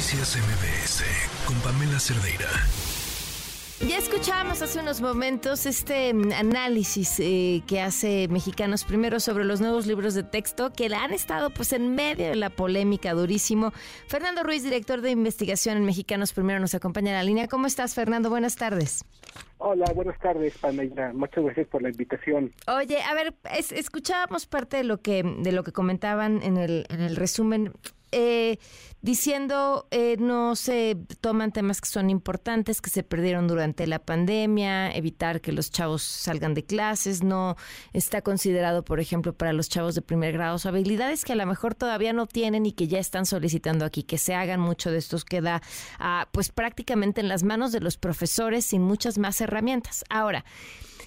Noticias MBS con Pamela Cerdeira. Ya escuchábamos hace unos momentos este mm, análisis eh, que hace Mexicanos Primero sobre los nuevos libros de texto que han estado pues en medio de la polémica durísimo. Fernando Ruiz, director de investigación en Mexicanos Primero, nos acompaña en la línea. ¿Cómo estás, Fernando? Buenas tardes. Hola, buenas tardes, Pamela. Muchas gracias por la invitación. Oye, a ver, escuchábamos parte de lo que de lo que comentaban en el en el resumen eh, diciendo eh, no se toman temas que son importantes, que se perdieron durante la pandemia, evitar que los chavos salgan de clases, no está considerado, por ejemplo, para los chavos de primer grado, habilidades que a lo mejor todavía no tienen y que ya están solicitando aquí, que se hagan mucho de estos queda ah, pues prácticamente en las manos de los profesores sin muchas más herramientas. Ahora,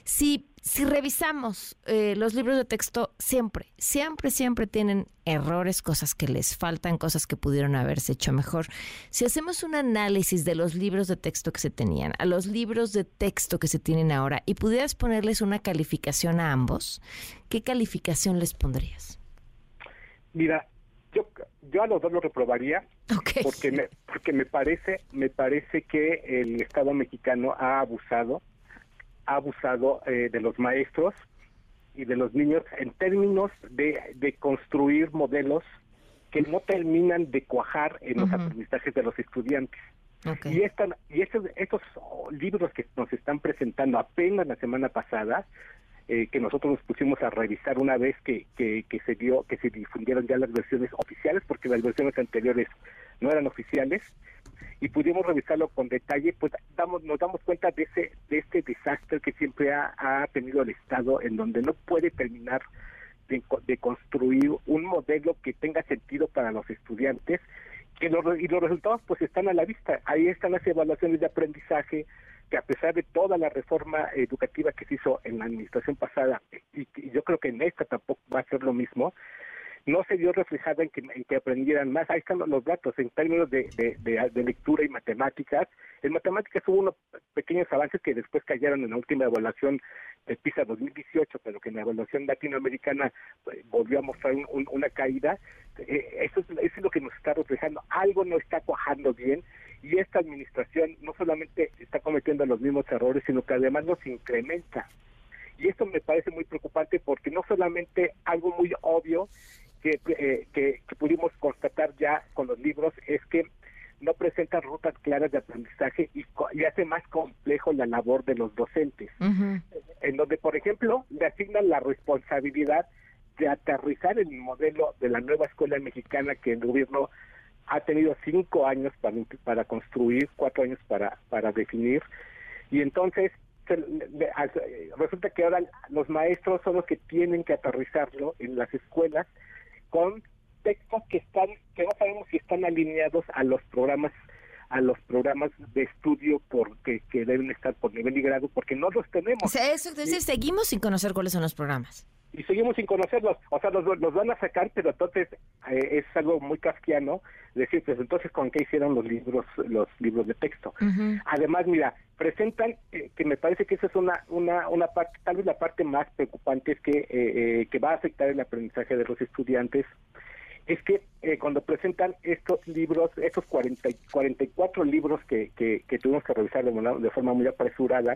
si si revisamos eh, los libros de texto, siempre, siempre, siempre tienen errores, cosas que les faltan, cosas que pudieron haberse hecho mejor. Si hacemos un análisis de los libros de texto que se tenían, a los libros de texto que se tienen ahora, y pudieras ponerles una calificación a ambos, ¿qué calificación les pondrías? Mira, yo, yo a los dos lo reprobaría porque me, porque me parece me parece que el Estado mexicano ha abusado ha abusado eh, de los maestros y de los niños en términos de, de construir modelos que no terminan de cuajar en los aprendizajes de los estudiantes. Y, y estos, estos libros que nos están presentando apenas la semana pasada, eh, que nosotros nos pusimos a revisar una vez que, que, que se dio, que se difundieron ya las versiones oficiales, porque las versiones anteriores no eran oficiales, y pudimos revisarlo con detalle, pues damos, nos damos cuenta de ese de este desastre que siempre ha, tenido el Estado, en donde no puede terminar de, construir un modelo que tenga sentido para los estudiantes y los resultados pues están a la vista. Ahí están las evaluaciones de aprendizaje que a pesar de toda la reforma educativa que se hizo en la administración pasada y, y yo creo que en esta tampoco va a ser lo mismo, no se vio reflejada en que, aprendieran más. Ahí están los datos en términos de, de, lectura y matemáticas. En matemáticas hubo unos pequeños avances que después cayeron en la última evaluación de PISA 2018, pero que en la evaluación latinoamericana pues, volvió a mostrar una caída. Eh, eso, es, eso es lo que nos está reflejando. Algo no está cuajando bien y esta administración no solamente está cometiendo los mismos errores, sino que además los incrementa. Y esto me parece muy preocupante porque no solamente algo muy obvio eh, que, que, pudimos constatar ya con los libros es que no presentan rutas claras de aprendizaje y, hace más complejo la labor de los docentes, en donde, por ejemplo, le asignan la responsabilidad de aterrizar el modelo de la nueva escuela mexicana que el gobierno ha tenido cinco años para, para construir, cuatro años para, para definir, y entonces resulta que ahora los maestros son los que tienen que aterrizarlo en las escuelas con textos que están que no sabemos si están alineados a los programas a los programas de estudio porque que deben estar por nivel y grado porque no los tenemos. eso es decir, seguimos sin conocer cuáles son los programas. Y seguimos sin conocerlos, o sea, los, los van a sacar, pero entonces eh, es algo muy casquiano decir, pues entonces con qué hicieron los libros los libros de texto. Además, mira, presentan que me parece que esa es una una una parte, tal vez la parte más preocupante es que eh, que va a afectar el aprendizaje de los estudiantes es que eh, cuando presentan estos libros, estos 40, 44 libros que, que, tuvimos que revisar de, de forma muy apresurada,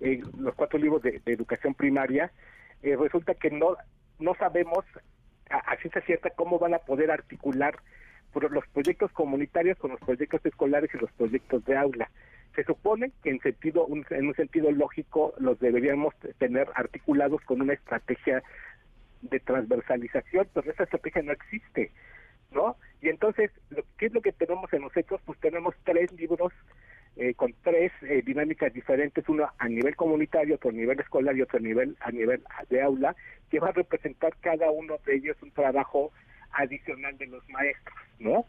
eh, los cuatro libros de, educación primaria, eh, resulta que no, no sabemos a, ciencia cierta cómo van a poder articular los proyectos comunitarios con los proyectos escolares y los proyectos de aula. Se supone que en sentido en un sentido lógico los deberíamos tener articulados con una estrategia de transversalización, pero esa estrategia no existe, ¿no? Y entonces, ¿qué es lo que tenemos en los hechos? Pues tenemos tres libros eh, con tres eh, dinámicas diferentes, uno a nivel comunitario, otro a nivel escolar y otro a nivel, a nivel de aula, que va a representar cada uno de ellos un trabajo adicional de los maestros, ¿no?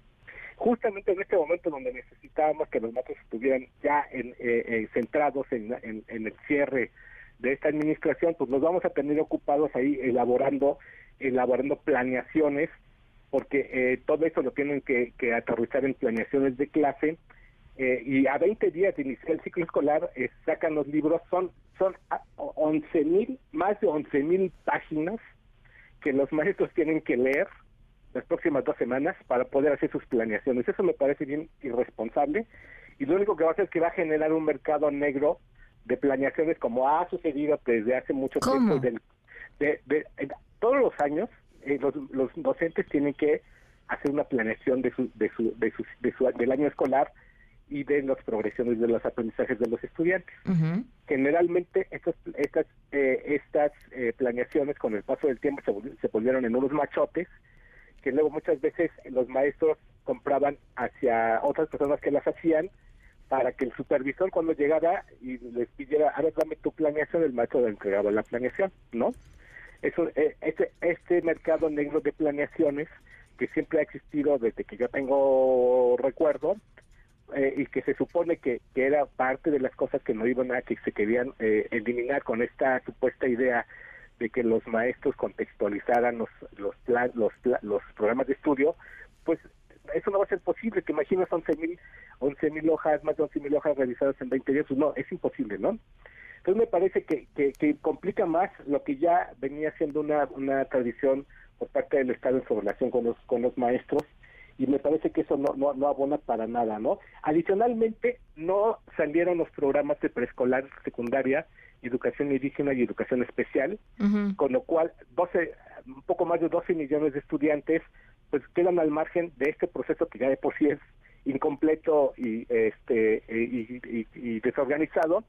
Justamente en este momento donde necesitábamos que los maestros estuvieran ya en, eh, centrados en, el cierre de esta administración, pues nos vamos a tener ocupados ahí elaborando, elaborando planeaciones, porque eh, todo eso lo tienen que, aterrizar en planeaciones de clase, eh, y a 20 días de iniciar el ciclo escolar eh, sacan los libros, son, son 11 mil, más de 11 mil páginas que los maestros tienen que leer, las próximas dos semanas para poder hacer sus planeaciones. Eso me parece bien irresponsable y lo único que va a hacer es que va a generar un mercado negro de planeaciones como ha sucedido desde hace mucho tiempo. de, todos los años eh, los, los, docentes tienen que hacer una planeación de su, de su, de su, del año escolar y de las progresiones de los aprendizajes de los estudiantes. Generalmente estas estas eh, estas eh, planeaciones con el paso del tiempo se, se volvieron en unos machotes que luego muchas veces los maestros compraban hacia otras personas que las hacían para que el supervisor cuando llegara y les pidiera, ahora dame tu planeación, el maestro le entregaba la planeación, ¿no? Eso, eh, este, este mercado negro de planeaciones que siempre ha existido desde que yo tengo recuerdo eh, y que se supone que, que, era parte de las cosas que no iban a que se querían eh, eliminar con esta supuesta idea de que los maestros contextualizaran los los los, los programas de estudio pues eso no va a ser posible, que imaginas 11 mil 11 mil hojas, más de 11 mil hojas realizadas en 20 días, pues no, es imposible, ¿no? Entonces me parece que, que, complica más lo que ya venía siendo una, una tradición por parte del Estado en su relación con los, con los maestros, y me parece que eso no, no, no abona para nada, ¿no? Adicionalmente, no salieron los programas de preescolar, secundaria, educación indígena y educación especial, con lo cual 12, un poco más de 12 millones de estudiantes pues quedan al margen de este proceso que ya de por sí es incompleto y este y, desorganizado.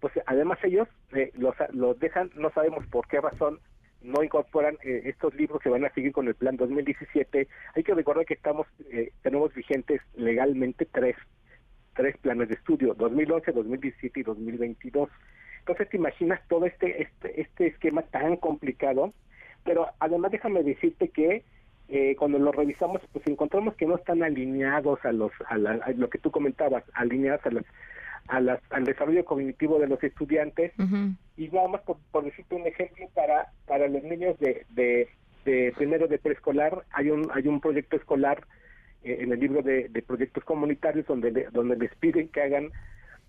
Pues además ellos eh, los, los dejan no sabemos por qué razón no incorporan eh, estos libros que van a seguir con el plan 2017 hay que recordar que estamos eh, tenemos vigentes legalmente tres tres planes de estudio 2011 2017 y 2022 entonces te imaginas todo este este este esquema tan complicado pero además déjame decirte que eh, cuando lo revisamos, pues encontramos que no están alineados a los a, lo que tú comentabas, alineados a las a las, al desarrollo cognitivo de los estudiantes. Y nada más por, decirte un ejemplo para para los niños de, de, primero de preescolar hay un hay un proyecto escolar en el libro de, de proyectos comunitarios donde donde les piden que hagan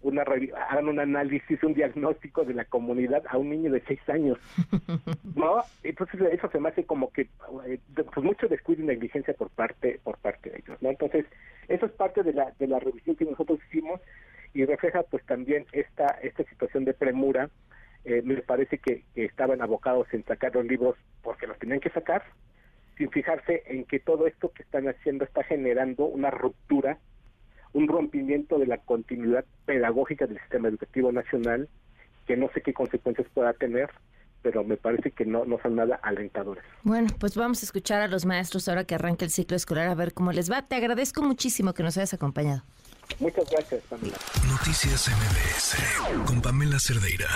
una hagan un análisis, un diagnóstico de la comunidad a un niño de seis años, ¿no? Entonces eso se me hace como que eh, pues mucho descuido y negligencia por parte por parte de ellos, ¿no? Entonces eso es parte de la de la revisión que nosotros hicimos y refleja pues también esta esta situación de premura. Eh, me parece que, que estaban abocados en sacar los libros porque los tenían que sacar, sin fijarse en que todo esto que están haciendo está generando una ruptura un rompimiento de la continuidad pedagógica del sistema educativo nacional que no sé qué consecuencias pueda tener, pero me parece que no, no son nada alentadores. Bueno, pues vamos a escuchar a los maestros ahora que arranque el ciclo escolar a ver cómo les va. Te agradezco muchísimo que nos hayas acompañado. Muchas gracias, Pamela. Noticias MBS con Pamela Cerdeira.